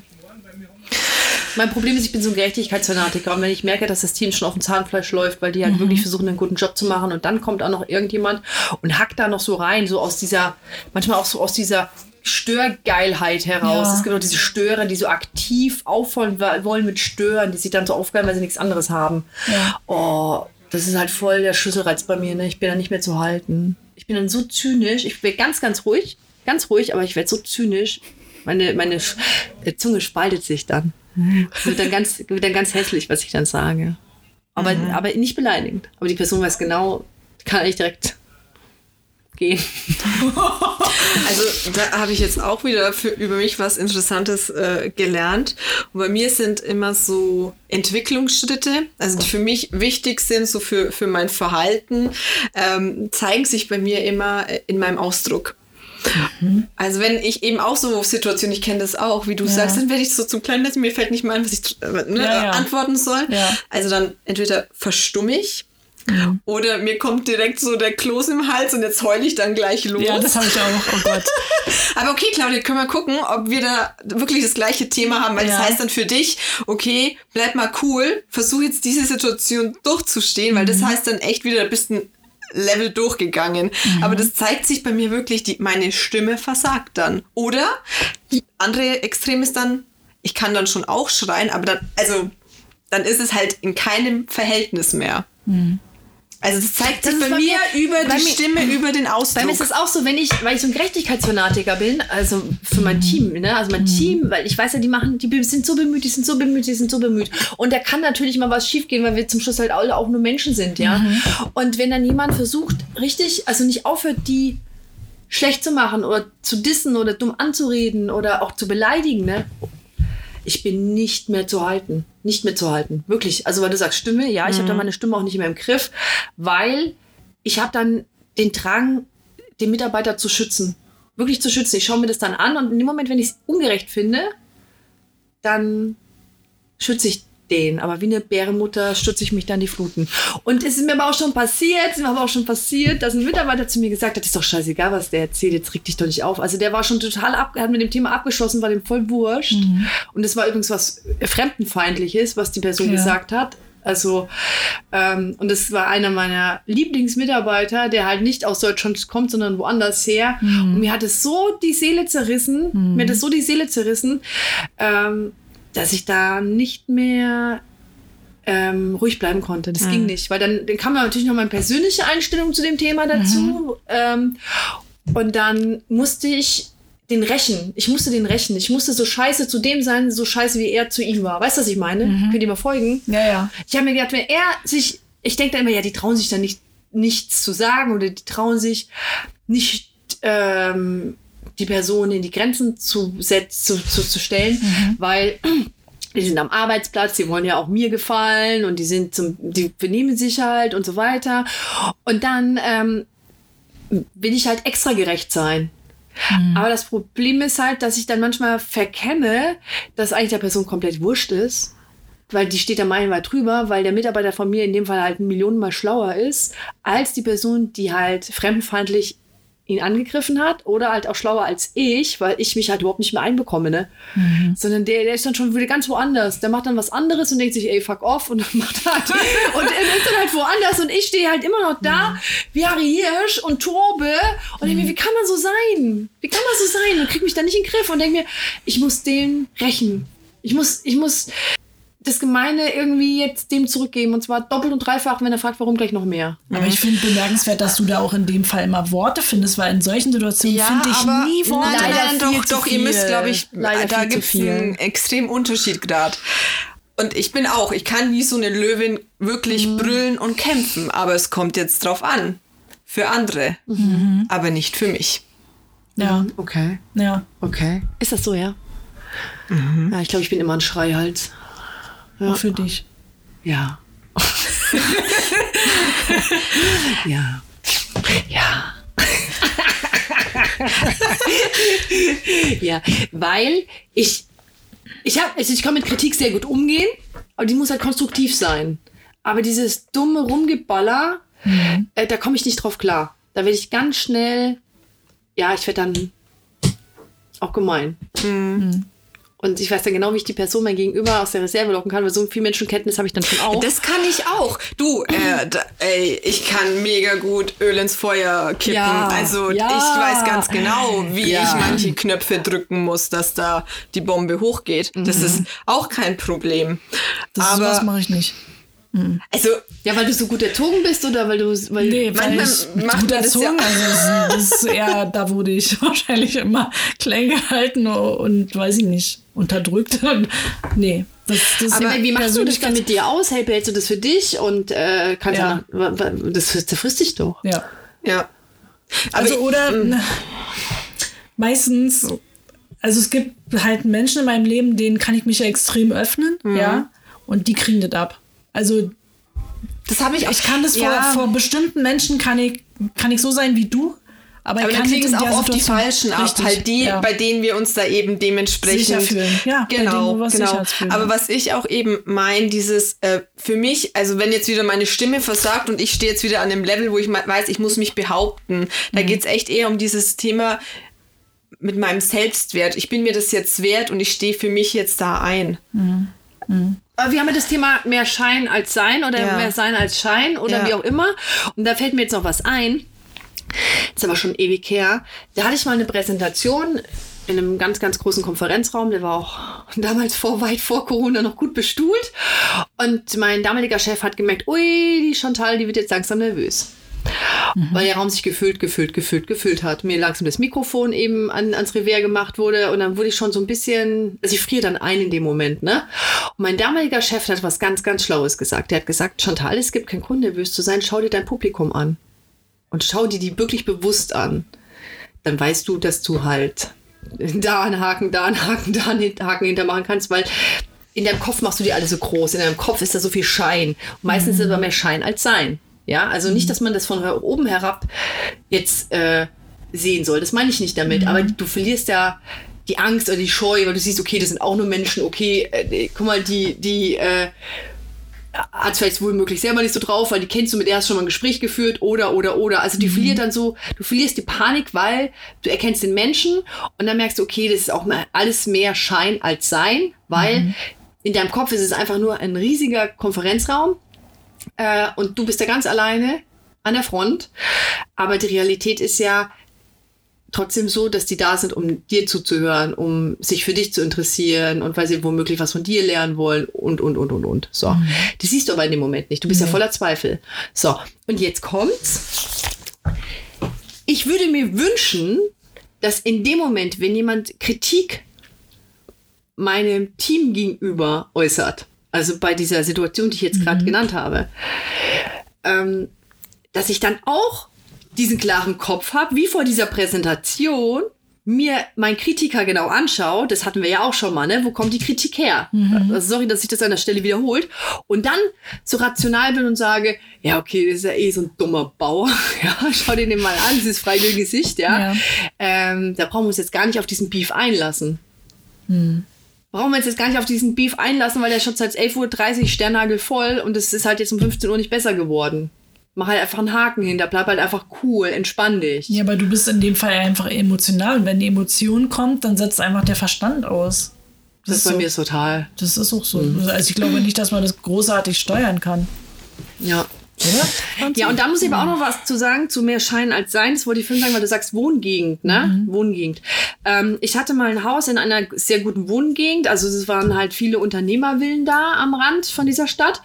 Mein Problem ist, ich bin so ein Gerechtigkeitsfanatiker und wenn ich merke, dass das Team schon auf dem Zahnfleisch läuft, weil die halt wirklich versuchen, einen guten Job zu machen und dann kommt auch noch irgendjemand und hackt da noch so rein, so aus dieser, manchmal auch so aus dieser Störgeilheit heraus. Ja. Es gibt auch diese Störer, die so aktiv auffallen wollen mit Stören, die sich dann so aufgeilen, weil sie nichts anderes haben. Ja. Oh, das ist halt voll der Schlüsselreiz bei mir. Ne? Ich bin da nicht mehr zu halten. Ich bin dann so zynisch. Ich bin ganz, ganz ruhig. Ganz ruhig, aber ich werde so zynisch. Meine, meine äh, Zunge spaltet sich dann. Wird dann ganz, wird dann ganz hässlich, was ich dann sage. Aber, aber nicht beleidigend. Aber die Person weiß genau, kann eigentlich direkt gehen. Also da habe ich jetzt auch wieder für, über mich was Interessantes äh, gelernt. Und bei mir sind immer so Entwicklungsschritte, also die für mich wichtig sind, so für, für mein Verhalten, ähm, zeigen sich bei mir immer äh, in meinem Ausdruck. Also wenn ich eben auch so Situationen, ich kenne das auch, wie du sagst, dann werde ich so zum kleinen mir fällt nicht mal ein, was ich äh, ne, Ja, ja. antworten soll. Ja. Also dann entweder verstumme ich oder mir kommt direkt so der Kloß im Hals und jetzt heule ich dann gleich los. Ja, das habe ich auch. Oh Gott. Aber okay, Claudia, können wir gucken, ob wir da wirklich das gleiche Thema haben, weil Ja. das heißt dann für dich, okay, bleib mal cool, versuch jetzt diese Situation durchzustehen, weil Mhm. das heißt dann echt wieder, da bist ein Level durchgegangen. Mhm. Aber das zeigt sich bei mir wirklich, die, meine Stimme versagt dann. Oder die andere Extrem ist dann, ich kann dann schon auch schreien, aber dann, also, dann ist es halt in keinem Verhältnis mehr. Also das zeigt sich bei bei mir über die mir- Stimme, über den Ausdruck. Bei mir ist es auch so, wenn ich, weil ich so ein Gerechtigkeitsfanatiker bin, also für mein Team, ne? Also mein Team, weil ich weiß ja, die machen, die sind so bemüht, die sind so bemüht, die sind so bemüht. Und da kann natürlich mal was schiefgehen, weil wir zum Schluss halt alle auch nur Menschen sind, ja. Und wenn dann jemand versucht, richtig, also nicht aufhört, die schlecht zu machen oder zu dissen oder dumm anzureden oder auch zu beleidigen, ne? Ich bin nicht mehr zu halten. Nicht mehr zu halten. Wirklich. Also, weil du sagst Stimme, ja, ich habe dann meine Stimme auch nicht mehr im Griff, weil ich habe dann den Drang, den Mitarbeiter zu schützen. Wirklich zu schützen. Ich schaue mir das dann an und in dem Moment, wenn ich es ungerecht finde, dann schütze ich den. Aber wie eine Bärenmutter stütze ich mich dann die Fluten. Und es ist mir aber auch schon passiert, es ist mir aber auch schon passiert, dass ein Mitarbeiter zu mir gesagt hat, ist doch scheißegal, was der erzählt, jetzt reg dich doch nicht auf. Also der war schon total ab, hat mit dem Thema abgeschlossen, war dem voll wurscht. Und es war übrigens was Fremdenfeindliches, was die Person Ja. gesagt hat. Also, ähm, und das war einer meiner Lieblingsmitarbeiter, der halt nicht aus Deutschland kommt, sondern woanders her. Und mir hat es so die Seele zerrissen, mir hat es so die Seele zerrissen, ähm, dass ich da nicht mehr ähm, ruhig bleiben konnte. Das ging nicht, weil dann, dann kam natürlich noch meine persönliche Einstellung zu dem Thema dazu. Ähm, und dann musste ich den rächen. Ich musste den rächen. Ich musste so scheiße zu dem sein, so scheiße wie er zu ihm war. Weißt du, was ich meine? Könnt ihr mal folgen? Ja, ja. Ich habe mir gedacht, wenn er sich, ich denke da immer, ja, die trauen sich da nicht, nichts zu sagen oder die trauen sich nicht, ähm, die Person in die Grenzen zu, setz, zu, zu, zu stellen, weil die sind am Arbeitsplatz, die wollen ja auch mir gefallen und die sind zum, die benehmen sich halt und so weiter. Und dann ähm, will ich halt extra gerecht sein. Aber das Problem ist halt, dass ich dann manchmal verkenne, dass eigentlich der Person komplett wurscht ist. Weil die steht da meilenweit drüber, weil der Mitarbeiter von mir in dem Fall halt Millionenmal schlauer ist, als die Person, die halt fremdenfeindlich ihn angegriffen hat oder halt auch schlauer als ich, weil ich mich halt überhaupt nicht mehr einbekomme, ne? Sondern der, der ist dann schon wieder ganz woanders. Der macht dann was anderes und denkt sich, ey, fuck off und dann macht halt und er ist dann halt woanders und ich stehe halt immer noch da wie Harry Hirsch und tobe und denke mir, wie kann man so sein? Wie kann man so sein? Und krieg mich dann nicht in den Griff und denke mir, ich muss den rächen. Ich muss, ich muss das Gemeine irgendwie jetzt dem zurückgeben und zwar doppelt und dreifach, wenn er fragt, warum gleich noch mehr. Aber ich finde bemerkenswert, dass du da auch in dem Fall immer Worte findest, weil in solchen Situationen finde ich aber nie Worte. Nein, Leider nein, viel doch, doch, ihr müsst, glaube ich, Leider da gibt es einen extremen Unterschied gerade. Und ich bin auch, ich kann wie so eine Löwin wirklich Mhm. brüllen und kämpfen, aber es kommt jetzt drauf an. Für andere, Mhm. aber nicht für mich. Ja, Okay, ja. okay. Ist das so, ja? Ja, ich glaube, ich bin immer ein Schreihals. Auch für dich. Ja. ja. Ja. ja, weil ich ich habe also ich kann mit Kritik sehr gut umgehen, aber die muss halt konstruktiv sein. Aber dieses dumme Rumgeballer, äh, da komme ich nicht drauf klar. Da werde ich ganz schnell, ja, ich werde dann auch gemein. Und ich weiß dann genau, wie ich die Person mein Gegenüber aus der Reserve locken kann, weil so viel Menschenkenntnis habe ich dann schon auch. Das kann ich auch. Du, äh, da, ey, ich kann mega gut Öl ins Feuer kippen. Ja, also ja. ich weiß ganz genau, wie Ja. ich manche Knöpfe drücken muss, dass da die Bombe hochgeht. Das ist auch kein Problem. Das Aber sowas mache ich nicht. also ja, weil du so gut erzogen bist oder weil du. Weil Nee, weil Manchmal ich macht gut man das ja- erzogen, also das ist eher, da wurde ich wahrscheinlich immer klein gehalten und weiß ich nicht. Unterdrückt. nee. Das, das Aber wie machst du das dann mit dir aus? Hey, behältst du das für dich und äh, kannst Ja. wa- das zerfrisst dich doch. Ja. Ja. Aber Also ich- oder na, meistens, also es gibt halt Menschen in meinem Leben, denen kann ich mich ja extrem öffnen, Mhm. ja, und die kriegen das ab. Also das habe ich auch. ich kann das vor, ja, vor bestimmten Menschen kann ich, kann ich so sein wie du, aber, Aber dann nicht es auch oft die Falschen ab, Richtig, halt die, ja. bei denen wir uns da eben dementsprechend Sicher fühlen. Ja, bei denen, genau, wo wir uns genau. Aber was ich auch eben meine, dieses äh, für mich, also wenn jetzt wieder meine Stimme versagt und ich stehe jetzt wieder an dem Level, wo ich weiß, ich muss mich behaupten, da Mhm. geht's echt eher um dieses Thema mit meinem Selbstwert. Ich bin mir das jetzt wert und ich stehe für mich jetzt da ein. Aber wir haben ja das Thema mehr Schein als Sein oder Ja. mehr Sein als Schein oder Ja. wie auch immer. Und da fällt mir jetzt noch was ein. Ist aber schon ewig her. Da hatte ich mal eine Präsentation in einem ganz, ganz großen Konferenzraum. Der war auch damals vor, weit vor Corona noch gut bestuhlt. Und mein damaliger Chef hat gemerkt, ui, die Chantal, die wird jetzt langsam nervös. Weil der Raum sich gefüllt, gefüllt, gefüllt, gefüllt hat. Mir langsam das Mikrofon eben an, ans Revers gemacht wurde und dann wurde ich schon so ein bisschen, also ich friere dann ein in dem Moment, ne? Und mein damaliger Chef hat was ganz, ganz Schlaues gesagt. Der hat gesagt, Chantal, es gibt keinen Grund, nervös zu sein, schau dir dein Publikum an. Und schau dir die wirklich bewusst an. Dann weißt du, dass du halt da einen Haken, da einen Haken, da einen Haken hintermachen kannst, weil in deinem Kopf machst du die alle so groß. In deinem Kopf ist da so viel Schein. Und meistens ist aber mehr Schein als Sein. Ja, also nicht, dass man das von oben herab jetzt äh, sehen soll. Das meine ich nicht damit. Aber du verlierst ja die Angst oder die Scheu, weil du siehst, okay, das sind auch nur Menschen. Okay, äh, guck mal, die, die äh, hat vielleicht wohl möglich selber nicht so drauf, weil die kennst du, mit der hast schon mal ein Gespräch geführt oder, oder, oder. Also die verliert dann so, du verlierst die Panik, weil du erkennst den Menschen und dann merkst du, okay, das ist auch mal alles mehr Schein als Sein, weil in deinem Kopf ist es einfach nur ein riesiger Konferenzraum äh, und du bist da ganz alleine an der Front. Aber die Realität ist ja, trotzdem so, dass die da sind, um dir zuzuhören, um sich für dich zu interessieren und weil sie womöglich was von dir lernen wollen und, und, und, und, und. So. Das siehst du aber in dem Moment nicht. Du bist ja voller Zweifel. So. Und jetzt kommt's. Ich würde mir wünschen, dass in dem Moment, wenn jemand Kritik meinem Team gegenüber äußert, also bei dieser Situation, die ich jetzt gerade genannt habe, ähm, dass ich dann auch diesen klaren Kopf habe, wie vor dieser Präsentation, mir mein Kritiker genau anschaue, das hatten wir ja auch schon mal, ne? Wo kommt die Kritik her? Also sorry, dass sich das an der Stelle wiederholt. Und dann so rational bin und sage, ja, okay, das ist ja eh so ein dummer Bauer. Ja, schau dir den mal an, dieses freie Gesicht, ja. Ja. Ähm, da brauchen wir uns jetzt gar nicht auf diesen Beef einlassen. Brauchen wir uns jetzt gar nicht auf diesen Beef einlassen, weil der schon seit 11.30 Uhr Sternhagel voll und es ist halt jetzt um 15 Uhr nicht besser geworden. Mach halt einfach einen Haken hinter, bleib halt einfach cool, entspann dich. Ja, aber du bist in dem Fall einfach emotional. Und wenn die Emotion kommt, dann setzt einfach der Verstand aus. das ist bei so. mir total. Das ist auch so. Also ich glaube nicht, dass man das großartig steuern kann. Ja. Oder? Ja, und da muss ich aber auch noch was zu sagen, zu mehr Schein als Sein. Das wollte ich vorhin sagen, weil du sagst Wohngegend, ne? Wohngegend. Ähm, ich hatte mal ein Haus in einer sehr guten Wohngegend. Also es waren halt viele Unternehmervillen da am Rand von dieser Stadt.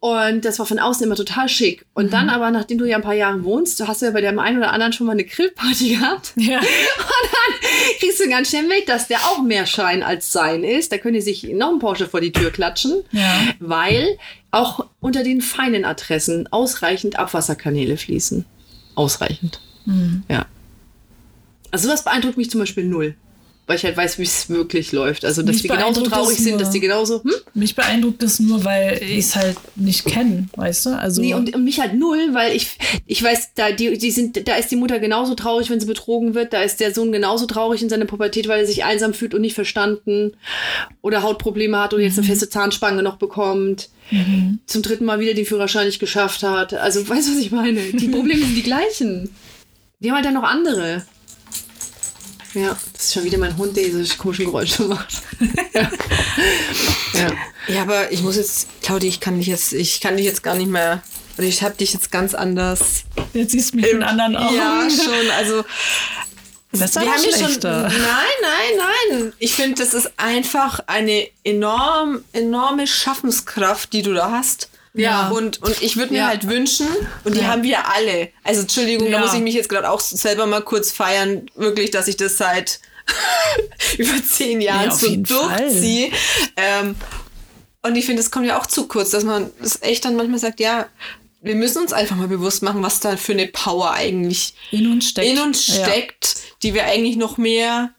Und das war von außen immer total schick. Und dann aber, nachdem du ja ein paar Jahre wohnst, du hast ja bei dem einen oder anderen schon mal eine Grillparty gehabt. Ja. Und dann kriegst du ganz schnell mit, dass der auch mehr Schein als Sein ist. Da können die sich noch ein Porsche vor die Tür klatschen, Ja. weil auch unter den feinen Adressen ausreichend Abwasserkanäle fließen. Ausreichend. Ja. Also sowas beeindruckt mich zum Beispiel null. Weil ich halt weiß, wie es wirklich läuft. Also, dass Mich die genauso traurig sind, nur. dass die genauso, hm? Mich beeindruckt das nur, weil ich es halt nicht kenne, weißt du? Also Nee, und, und mich halt null, weil ich, ich weiß, da, die, die sind, da ist die Mutter genauso traurig, wenn sie betrogen wird. Da ist der Sohn genauso traurig in seiner Pubertät, weil er sich einsam fühlt und nicht verstanden. Oder Hautprobleme hat und jetzt eine feste Zahnspange noch bekommt. Zum dritten Mal wieder den Führerschein nicht geschafft hat. Also, weißt du, was ich meine? Die Probleme sind die gleichen. Die haben halt dann noch andere. Ja, das ist schon wieder mein Hund, der diese komischen Geräusche macht. ja. ja. Ja, aber ich muss jetzt, Claudia, ich kann dich jetzt, ich kann dich jetzt gar nicht mehr, oder ich habe dich jetzt ganz anders. jetzt siehst du mich mit anderen Augen. Ja, schon, also. Besser wir oder haben ja schon. schlechter? Nein, nein, nein. Ich finde, das ist einfach eine enorm, enorme Schaffenskraft, die du da hast. Ja. Und, und ich würde mir Ja. halt wünschen, und die haben wir alle. Also, Entschuldigung, da Ja. muss ich mich jetzt gerade auch selber mal kurz feiern, wirklich, dass ich das seit über zehn Jahren Ja, so durchziehe. Ähm, und ich finde, es kommt ja auch zu kurz, dass man das echt dann manchmal sagt, ja, wir müssen uns einfach mal bewusst machen, was da für eine Power eigentlich In uns steckt. in uns Ja. steckt, die wir eigentlich noch mehr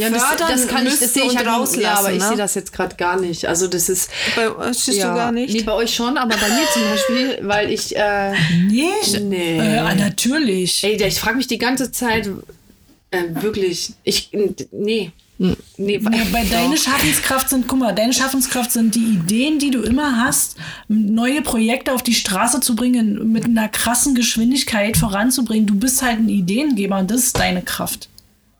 Ja, das, fördern das kann ich, das sehe ich und halt rauslassen. Ja, aber ich ne? sehe das jetzt gerade gar nicht. Also das ist Bei uns stehst ja, du gar nicht. Nee, bei euch schon, aber bei mir zum Beispiel, weil ich äh, Nicht? Nee. Äh, natürlich. ey, ich frage mich die ganze Zeit äh, wirklich. Ich nee. Nee, Ja, bei deine Schaffenskraft sind, guck mal, deine Schaffenskraft sind die Ideen, die du immer hast, neue Projekte auf die Straße zu bringen, mit einer krassen Geschwindigkeit voranzubringen. Du bist halt ein Ideengeber und das ist deine Kraft.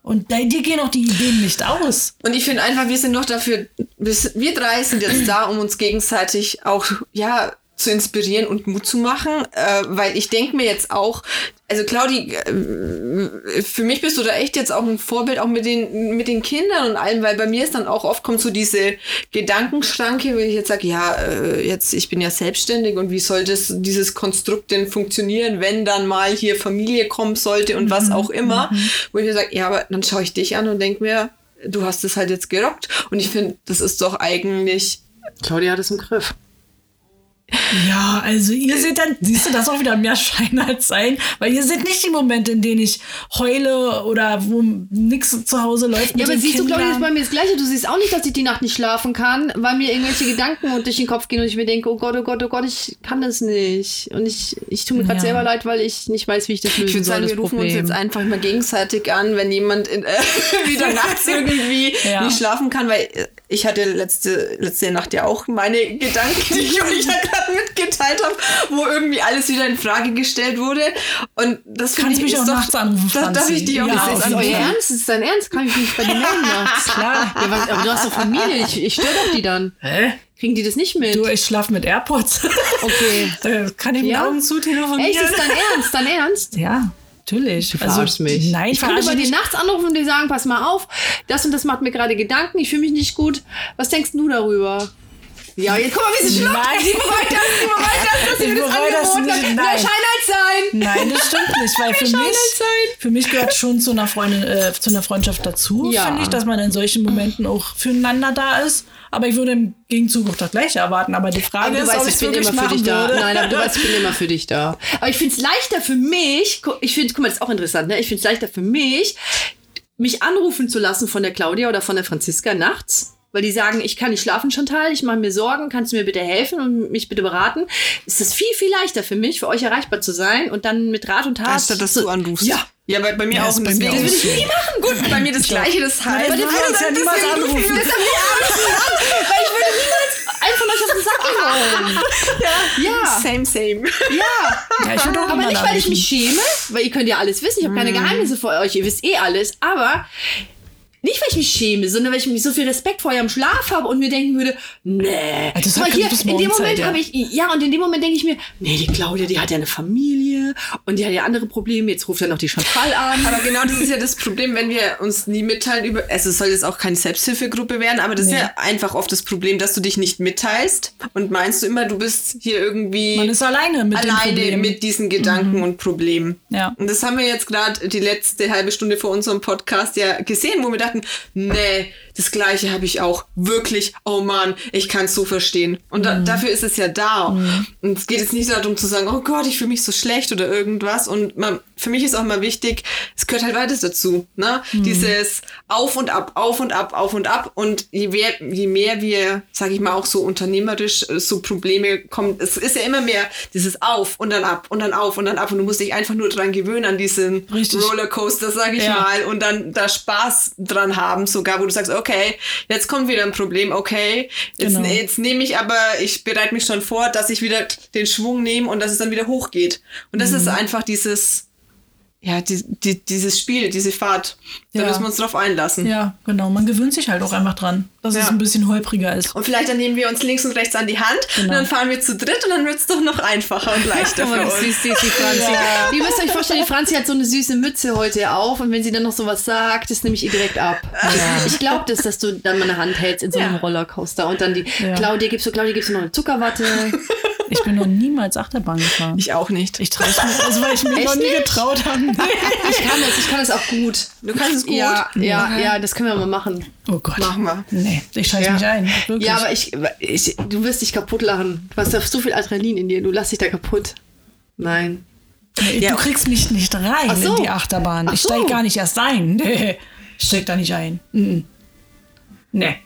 Und de- dir gehen auch die Ideen nicht aus. Und ich finde einfach, wir sind noch dafür, wir, wir drei sind jetzt da, um uns gegenseitig auch, ja, zu inspirieren und Mut zu machen, äh, weil ich denke mir jetzt auch, also Claudi, äh, für mich bist du da echt jetzt auch ein Vorbild, auch mit den, mit den Kindern und allem, weil bei mir ist dann auch oft kommt so diese Gedankenschranke, wenn ich jetzt sage, ja, äh, jetzt, ich bin ja selbstständig und wie soll das, dieses Konstrukt denn funktionieren, wenn dann mal hier Familie kommen sollte und was auch immer, wo ich mir sage, ja, aber dann schaue ich dich an und denke mir, du hast es halt jetzt gerockt und ich finde, das ist doch eigentlich Claudia hat es im Griff. Ja, also ihr seht dann, siehst du das auch wieder mehr Schein als Sein, weil ihr seht nicht die Momente, in denen ich heule oder wo nichts zu Hause läuft. Ja, aber siehst du, Claudia, das ist Kindern. bei mir das Gleiche. Du siehst auch nicht, dass ich die Nacht nicht schlafen kann, weil mir irgendwelche Gedanken durch den Kopf gehen und ich mir denke, oh Gott, oh Gott, oh Gott, ich kann das nicht. Und ich, ich tue mir gerade Ja. selber leid, weil ich nicht weiß, wie ich das lösen Ich würde soll, sagen, das wir rufen Problem. uns jetzt einfach mal gegenseitig an, wenn jemand in, äh, wieder nachts irgendwie Ja. nicht schlafen kann, weil äh, ich hatte letzte, letzte Nacht ja auch meine Gedanken, die ich euch ja gerade mitgeteilt habe, wo irgendwie alles wieder in Frage gestellt wurde. Und das Kannst ich mich auch doch, nachts anrufen, Da, darf ich dich auch Ja, nicht auf ist das jeden euer. Ernst? Ist das dein Ernst? Kann ich mich bei dir melden nachts? Klar. Ja, was, aber du hast doch Familie. Ich, ich störe doch die dann. Hä? Kriegen die das nicht mit? Du, ich schlafe mit AirPods. Okay. da kann ich mit Ja? Augen zu telefonieren. Echt, ist dein Ernst? Dein Ernst? Ja, natürlich. Also, Du verarschst mich. Nein, ich bei dir dich. nachts anrufen und dir sagen, pass mal auf, das und das macht mir gerade Gedanken, ich fühle mich nicht gut. Was denkst du darüber? Ja, jetzt guck mal, wie sie schluckt. Sie bereut das, sie bereut das, dass sie Ich mir das bereue das angeboten hat. nicht, nein. Sein. Nein, das stimmt nicht, weil für mich, für mich gehört schon zu einer Freundin, äh, zu einer Freundschaft dazu, Ja. finde ich, dass man in solchen Momenten auch füreinander da ist. Aber ich würde im Gegenzug auch das Gleiche erwarten. Aber die Frage Aber ist, weißt, ob ich bin immer für dich da. würde. Nein, aber du weißt, ich bin immer für dich da. Aber ich finde es leichter für mich, ich finde, guck mal, das ist auch interessant, ne? Ich finde es leichter für mich, mich anrufen zu lassen von der Claudia oder von der Franziska nachts. Weil die sagen, ich kann nicht schlafen, Chantal, ich mache mir Sorgen, kannst du mir bitte helfen und mich bitte beraten? Ist das viel, viel leichter für mich, für euch erreichbar zu sein und dann mit Rat und Tat. Anstatt dass zu- du anrufst. Ja. Ja, bei, bei mir Ja, auch. bei mir deswegen würde ich nie machen. Gut, bei mir das Gleiche, das heißt. Aber die das würden uns ja niemals ich anrufen. das an. Weil ich würde niemals einen von euch auf den Sack wollen. Ja. Same, same. Ja. Ja, ich würde auch Aber nicht, weil ich mich schäme, weil ihr könnt ja alles wissen. Ich habe keine Geheimnisse vor euch. Ihr wisst eh alles. Aber nicht, weil ich mich schäme, sondern weil ich mich so viel Respekt vor eurem Schlaf habe und mir denken würde, nee. Das hat hier, in dem Moment ja. habe ich, ja, und in dem Moment denke ich mir, nee, die Claudia, die hat ja eine Familie und die hat ja andere Probleme. Jetzt ruft er noch die Chantal an. Aber genau das ist ja das Problem, wenn wir uns nie mitteilen über, also es soll jetzt auch keine Selbsthilfegruppe werden, aber das ist Nee. ja einfach oft das Problem, dass du dich nicht mitteilst und meinst du immer, du bist hier irgendwie Man ist alleine mit alleine mit diesen Gedanken und Problemen. Ja. Und das haben wir jetzt gerade die letzte halbe Stunde vor unserem Podcast ja gesehen, wo wir dachten, nee, das Gleiche habe ich auch. Wirklich, oh Mann, ich kann es so verstehen. Und da, dafür ist es ja da. Und es geht jetzt nicht darum zu sagen, oh Gott, ich fühle mich so schlecht oder irgendwas. Und man, für mich ist auch mal wichtig, es gehört halt beides dazu. Ne? Dieses Auf und Ab, Auf und Ab, Auf und Ab. Und je mehr, je mehr wir, sage ich mal, auch so unternehmerisch äh, so Probleme kommen, es ist ja immer mehr dieses Auf und dann ab und dann auf und dann ab. Und du musst dich einfach nur dran gewöhnen, an diesen Richtig. Rollercoaster, sage ich Ja. mal. Und dann da Spaß dran haben, sogar, wo du sagst, okay, jetzt kommt wieder ein Problem, okay, jetzt, Genau. jetzt nehme ich aber, ich bereite mich schon vor, dass ich wieder den Schwung nehme und dass es dann wieder hochgeht. Und das ist Mhm. einfach dieses, ja, die, die, dieses Spiel, diese Fahrt. Da Ja. müssen wir uns drauf einlassen. Ja, genau. Man gewöhnt sich halt auch einfach dran, dass Ja. es ein bisschen holpriger ist. Und vielleicht dann nehmen wir uns links und rechts an die Hand und Genau. dann fahren wir zu dritt und dann wird es doch noch einfacher und leichter Oh, für uns. ist süß, die Franzi. Ihr müsst euch vorstellen, die Franzi hat so eine süße Mütze heute auf und wenn sie dann noch sowas sagt, das nehme ich ihr direkt ab. Ich glaube das, dass du dann mal eine Hand hältst in so einem Ja. Rollercoaster und dann die Ja. Claudia gibst du, Claudia gibst du noch eine Zuckerwatte. Ich bin noch niemals Achterbahn gefahren. Ich auch nicht. Ich traue es mir, also weil ich mich noch nie nicht? getraut habe. Ich kann das, ich kann das auch gut. Du kannst es gut? Ja, ja, ja, das können wir mal machen. Oh Gott. Machen wir. Nee, ich scheiß Ja. mich ein. Wirklich. Ja, aber ich, ich, du wirst dich kaputt lachen. Du hast so viel Adrenalin in dir, du lass dich da kaputt. Nein. Nee, Ja. Du kriegst mich nicht rein so. in die Achterbahn. Ach Ich steig so. gar nicht erst ein. Nee, ich steig da nicht ein. Mhm. Nee.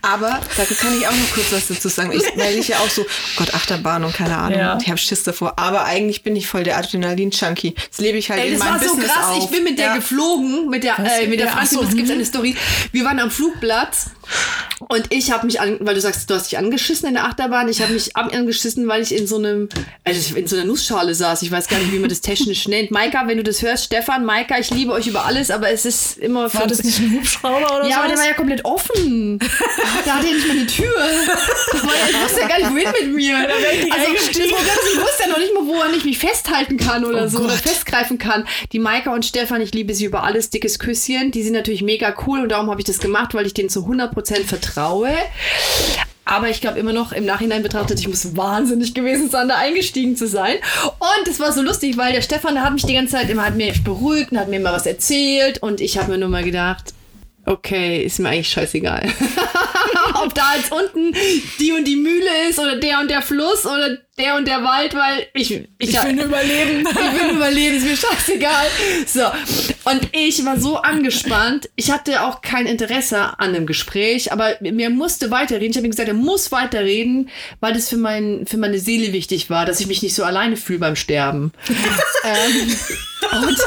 Aber da kann ich auch noch kurz was dazu sagen. Ich, weil ich ja auch so, oh Gott, Achterbahn und keine Ahnung, Ja. ich habe Schiss davor. Aber eigentlich bin ich voll der Adrenalin-Junkie. Das lebe ich halt Ey, in das meinem war so Business krass. auf. Ich bin mit der Ja. geflogen, mit der, Was? äh, mit der Ja, Franzi, so, es gibt hm. eine Story. Wir waren am Flugplatz und ich habe mich an, weil du sagst, du hast dich angeschissen in der Achterbahn. Ich habe mich angeschissen, weil ich in so einem, also in so einer Nussschale saß. Ich weiß gar nicht, wie man das technisch nennt. Maika, wenn du das hörst, Stefan, Maika, ich liebe euch über alles, aber es ist immer War das nicht ein Hubschrauber oder so? ja, aber der war ja komplett offen. da hatte er nicht mal eine Tür. War ja, ich wusste ja gar nicht, wohin mit mir. Also, das eingestiegen. Problem ist, ich wusste ja noch nicht mal, wo er nicht mich festhalten kann oder Oh so oder Gott. festgreifen kann. Die Maika und Stefan, ich liebe sie über alles. Dickes Küsschen. Die sind natürlich mega cool und darum habe ich das gemacht, weil ich denen zu 100% vertraue. Aber ich glaube immer noch im Nachhinein betrachtet, ich muss wahnsinnig gewesen sein, da eingestiegen zu sein. Und es war so lustig, weil der Stefan, hat mich die ganze Zeit immer hat mich beruhigt und hat mir immer was erzählt. Und ich habe mir nur mal gedacht, okay, ist mir eigentlich scheißegal. Ob da jetzt unten die und die Mühle ist oder der und der Fluss oder der und der Wald, weil ich, ich, Ich will nur überleben. ich will überleben, ist mir scheißegal. So. Und ich war so angespannt. Ich hatte auch kein Interesse an dem Gespräch, aber mir musste weiterreden. Ich habe ihm gesagt, er muss weiterreden, weil das für, mein, für meine Seele wichtig war, dass ich mich nicht so alleine fühle beim Sterben. ähm, und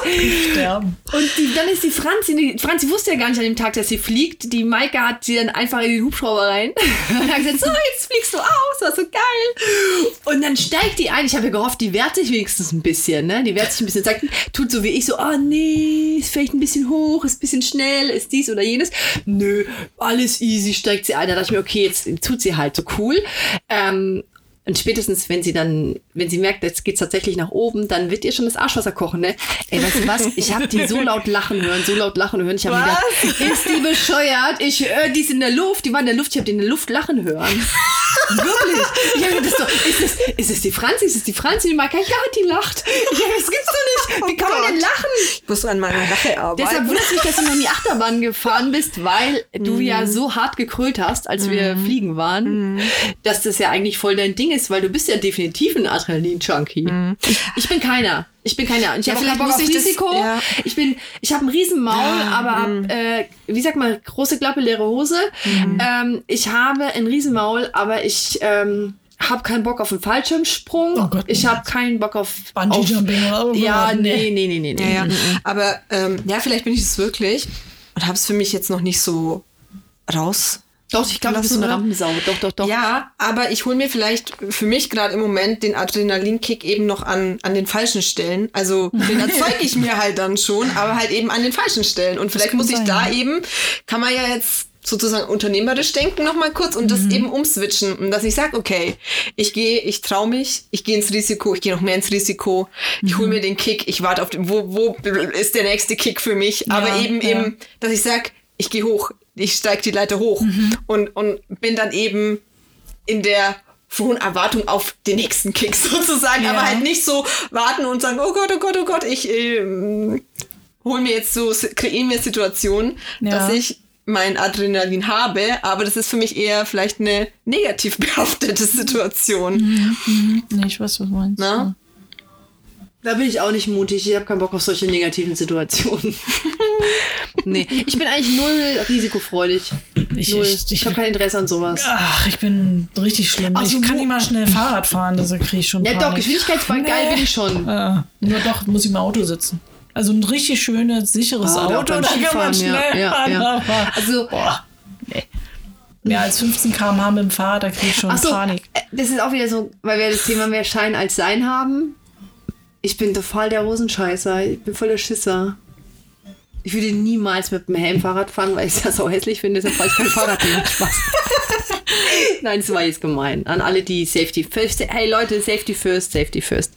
Sterben. und die, dann ist die Franzi, die Franzi wusste ja gar nicht an dem Tag, dass sie fliegt. Die Maika hat sie dann einfach in den Hubschrauber rein. Und hat gesagt, so, jetzt fliegst du aus, ist so geil. Und dann steigt die ein. Ich habe ja gehofft, die wehrt sich wenigstens ein bisschen, ne? Die wehrt sich ein bisschen, sagt, tut so wie ich, so, oh nee, ist vielleicht ein bisschen hoch, ist ein bisschen schnell, ist dies oder jenes. Nö, alles easy, steigt sie ein. Da dachte ich mir, okay, jetzt tut sie halt so cool. Ähm, und spätestens, wenn sie dann, wenn sie merkt, jetzt geht's tatsächlich nach oben, dann wird ihr schon das Arschwasser kochen, ne? Ey, weißt du was? Ich habe die so laut lachen hören, so laut lachen hören. Ich habe gedacht, ist die bescheuert? Ich höre die ist in der Luft, die war in der Luft, ich habe die in der Luft lachen hören. Wirklich. Ich habe so, ist es, ist es die Franzi? Ist es die Franzi? Die Marke? Ja, die lacht. Ich hab, das gibt's doch nicht. Wie kann man denn lachen? Ich muss an meiner Lache arbeiten. Deshalb wundert mich, dass du noch in die Achterbahn gefahren bist, weil du ja so hart gekrölt hast, als wir fliegen waren, dass das ja eigentlich voll dein Ding ist, weil du bist ja definitiv ein Adrenalin-Junkie. Ich, ich bin keiner. Ich bin keiner. Ich Ja, vielleicht Bock muss auf ich das- Risiko. ja. Ich bin, ich habe ein Riesenmaul, aber hab, äh, wie sagt man, große Klappe, leere Hose. Ähm, ich habe ein Riesenmaul, aber ich ähm, habe keinen Bock auf einen Fallschirmsprung. Oh Gott, ich nee. habe keinen Bock auf Bungee auf- Jumping oder so. Ja, Nee. nee, nee, nee, nee. Ja, ja. Aber ähm, ja, vielleicht bin ich es wirklich und habe es für mich jetzt noch nicht so raus. Doch, ich glaube, du bist so eine? Rampensau. Doch, doch, doch. Ja, aber ich hole mir vielleicht für mich gerade im Moment den Adrenalinkick eben noch an, an den falschen Stellen. Also den erzeuge ich mir halt dann schon, aber halt eben an den falschen Stellen. Und vielleicht muss ich sein, da eben, kann man ja jetzt sozusagen unternehmerisch denken noch mal kurz und das Mhm. eben umswitchen und dass ich sage, okay, ich gehe, ich traue mich, ich gehe ins Risiko, ich gehe noch mehr ins Risiko, ich Mhm. hole mir den Kick, ich warte auf den, wo, wo ist der nächste Kick für mich, aber Ja, eben ja. eben, dass ich sage, ich gehe hoch, ich steige die Leiter hoch Mhm. und, und bin dann eben in der frohen Erwartung auf den nächsten Kick sozusagen, Ja. aber halt nicht so warten und sagen, oh Gott, oh Gott, oh Gott, ich ähm, hol mir jetzt so, kreiere mir Situationen, Ja. dass ich mein Adrenalin habe, aber das ist für mich eher vielleicht eine negativ behaftete Situation. Nee, ich weiß, was du meinst. Ne? Da bin ich auch nicht mutig. Ich habe keinen Bock auf solche negativen Situationen. nee, ich bin eigentlich null risikofreudig. Ich- null. ich- Ich, habe kein Interesse an sowas. Ach, ich bin richtig schlimm. Ach so, ich kann nicht mal schnell Fahrrad fahren, das kriege ich schon Ja, Panik. doch, Geschwindigkeitsball geil bin ich schon. Äh, nur doch, muss ich im Auto sitzen. Also ein richtig schönes, sicheres Ah, Auto, da kann man ja, schnell ja, fahren. ja. aber- Also- boah, nee. Mehr als 15 km/h mit dem Fahrrad, da kriege ich schon so, Panik. äh, das ist auch wieder so, weil wir das Thema mehr Schein als Sein haben. Ich bin total der Rosenscheißer. Ich bin voll der Schisser. Ich würde niemals mit dem Helm Fahrrad fahren, weil ich das so hässlich finde. Deshalb fahre ich kein Fahrrad mehr. Spaß. Nein, das war jetzt gemein. An alle, die Safety First. Hey Leute, Safety First, Safety First.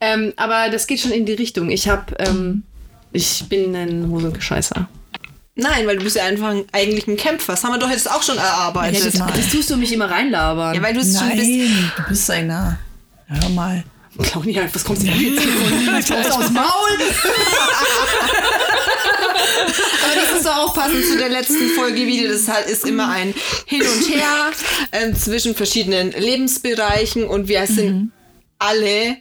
Ähm, aber das geht schon in die Richtung. Ich habe, ähm, ich bin ein Hosengescheißer. Nein, weil du bist ja einfach ein, eigentlich ein Kämpfer. Das haben wir doch jetzt auch schon erarbeitet. Ja, das, das tust du mich immer reinlabern. Ja, weil du es schon bist. Du bist einer. Hör mal. Claudia, was kommt denn jetzt hier von aus dem Maul? Aber das ist doch auch passend zu der letzten Folge wieder. Das halt ist immer ein Hin und Her ähm, zwischen verschiedenen Lebensbereichen und wir sind alle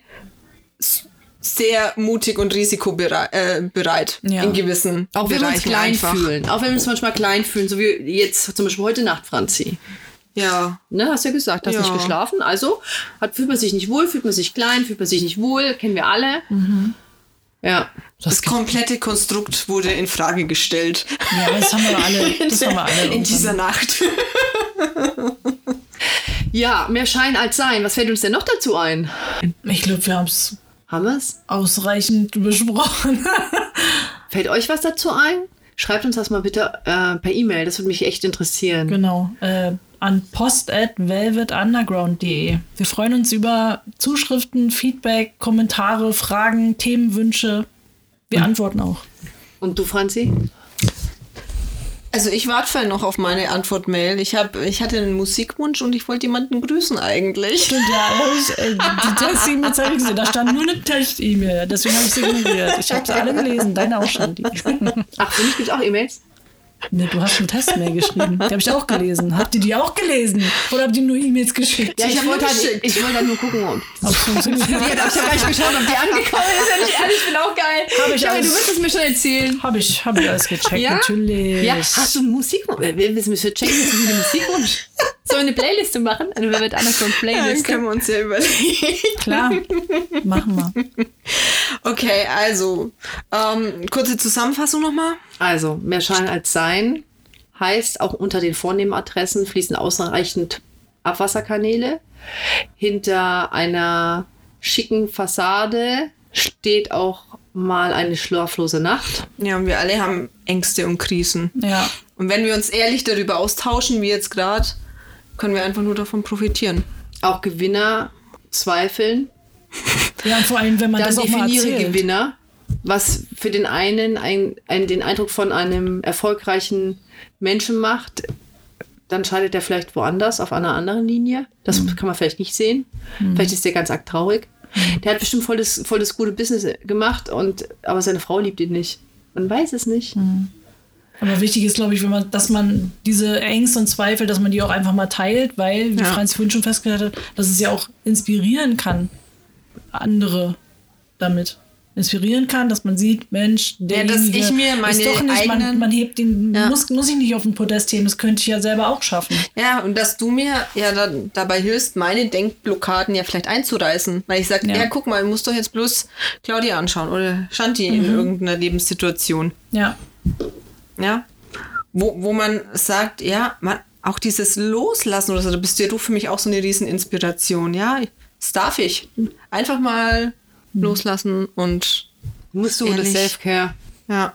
s- sehr mutig und risikobereit äh, Ja. in gewissen Auch wenn wir uns klein einfach. fühlen. Auch wenn wir uns manchmal klein fühlen, so wie jetzt zum Beispiel heute Nacht, Franzi. Ja. Ne, hast ja gesagt, hast Ja. nicht geschlafen. Also hat, fühlt man sich nicht wohl, fühlt man sich klein, fühlt man sich nicht wohl, kennen wir alle. Ja. Das komplette Konstrukt wurde in Frage gestellt. Ja, das haben wir alle. Das haben wir alle. in dieser Nacht. Ja, mehr Schein als Sein. Was fällt uns denn noch dazu ein? Ich glaube, wir haben es Haben wir es? ausreichend besprochen. Fällt euch was dazu ein? Schreibt uns das mal bitte äh, per E-Mail. Das würde mich echt interessieren. genau. Äh, an post at velvetunderground.de. Wir freuen uns über Zuschriften, Feedback, Kommentare, Fragen, Themenwünsche. Wir antworten auch. Und du, Franzi? Also ich warte voll noch auf meine Antwortmail. Ich, hab, ich hatte einen Musikwunsch und ich wollte jemanden grüßen eigentlich. Stimmt, ja, ich, äh, die Test-E-Mails habe ich gesehen. Da stand nur eine Test-E-Mail. Deswegen habe ich sie ignoriert. Ich habe sie alle gelesen. Deine auch schon. Die. Ach, für mich gibt es auch E-Mails? Nee, du hast eine Test-Mail geschrieben. Die habe ich auch gelesen. Habt ihr die auch gelesen? Oder habt ihr nur E-Mails geschickt? Ja, ich, hab wollte nur halt, ich wollte halt nur gucken, ob. Es funktioniert. Ich habe gleich geschaut, ob die angekommen ist. Wenn ich ehrlich bin, auch geil. Hab ich ja, alles. du wirst es mir schon erzählen. Habe ich, hab ich alles gecheckt, Ja? natürlich. Ja, hast du einen Musikwunsch? Wir müssen wir checken, hast du einen Musikwunsch? Sollen wir eine Playliste machen? Eine Wer wird anders von Dann Playliste? können wir uns ja überlegen. Klar, machen wir. Okay, also ähm, kurze Zusammenfassung nochmal. Also, mehr Schein als Sein heißt, auch unter den vornehmen Adressen fließen ausreichend Abwasserkanäle. Hinter einer schicken Fassade steht auch mal eine schlaflose Nacht. Ja, und wir alle haben Ängste und Krisen. Ja, Und wenn wir uns ehrlich darüber austauschen, wie jetzt gerade, können wir einfach nur davon profitieren. Auch Gewinner zweifeln. ja und vor allem, wenn man Dann das auch mal erzählt. Gewinner, was für den einen ein, ein, den Eindruck von einem erfolgreichen Menschen macht. Dann scheidet er vielleicht woanders auf einer anderen Linie. Das Mhm. kann man vielleicht nicht sehen. Vielleicht ist der ganz arg traurig. Der hat bestimmt voll das, voll das gute Business gemacht, und, aber seine Frau liebt ihn nicht. Man weiß es nicht. Mhm. Aber wichtig ist, glaube ich, wenn man, dass man diese Ängste und Zweifel, dass man die auch einfach mal teilt, weil, wie Ja. Franz vorhin schon festgestellt hat, dass es ja auch inspirieren kann, andere damit. Inspirieren kann, dass man sieht, Mensch, der dass ich mir meine ist doch nicht, man, eigenen- man hebt den, Ja. muss, muss ich nicht auf den Podest heben, das könnte ich ja selber auch schaffen. Ja, und dass du mir ja da, dabei hilfst, meine Denkblockaden ja vielleicht einzureißen. Weil ich sage, Ja. ja. guck mal, du musst doch jetzt bloß Claudia anschauen oder Shanti in irgendeiner Lebenssituation. Ja, Ja. Wo, wo man sagt, ja, man, auch dieses Loslassen oder so, da bist ja du für mich auch so eine Rieseninspiration. Ja, das darf ich. Einfach mal loslassen und Musst du Ehrlich. Self-Care. ja.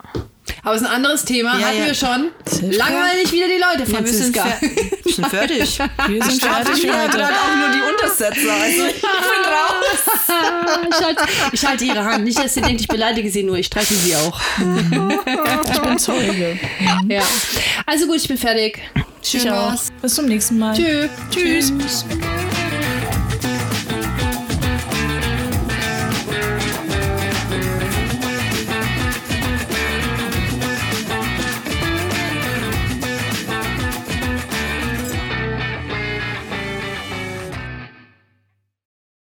Aber es ist ein anderes Thema. Ja, Hatten ja. wir schon. Langweilig wieder die Leute, Ja, wir sind, Franziska. fer wir sind fertig. wir sind fertig heute. gerade auch nur die Untersetzer. Also ich bin raus. ich, halte, ich halte ihre Hand. Nicht, dass sie denkt, ich beleidige sie nur. Ich streiche sie auch. Ich bin Zeuge. Ja. Also gut, ich bin fertig. War's. Bis zum nächsten Mal. Tschö. Tschüss. Tschüss.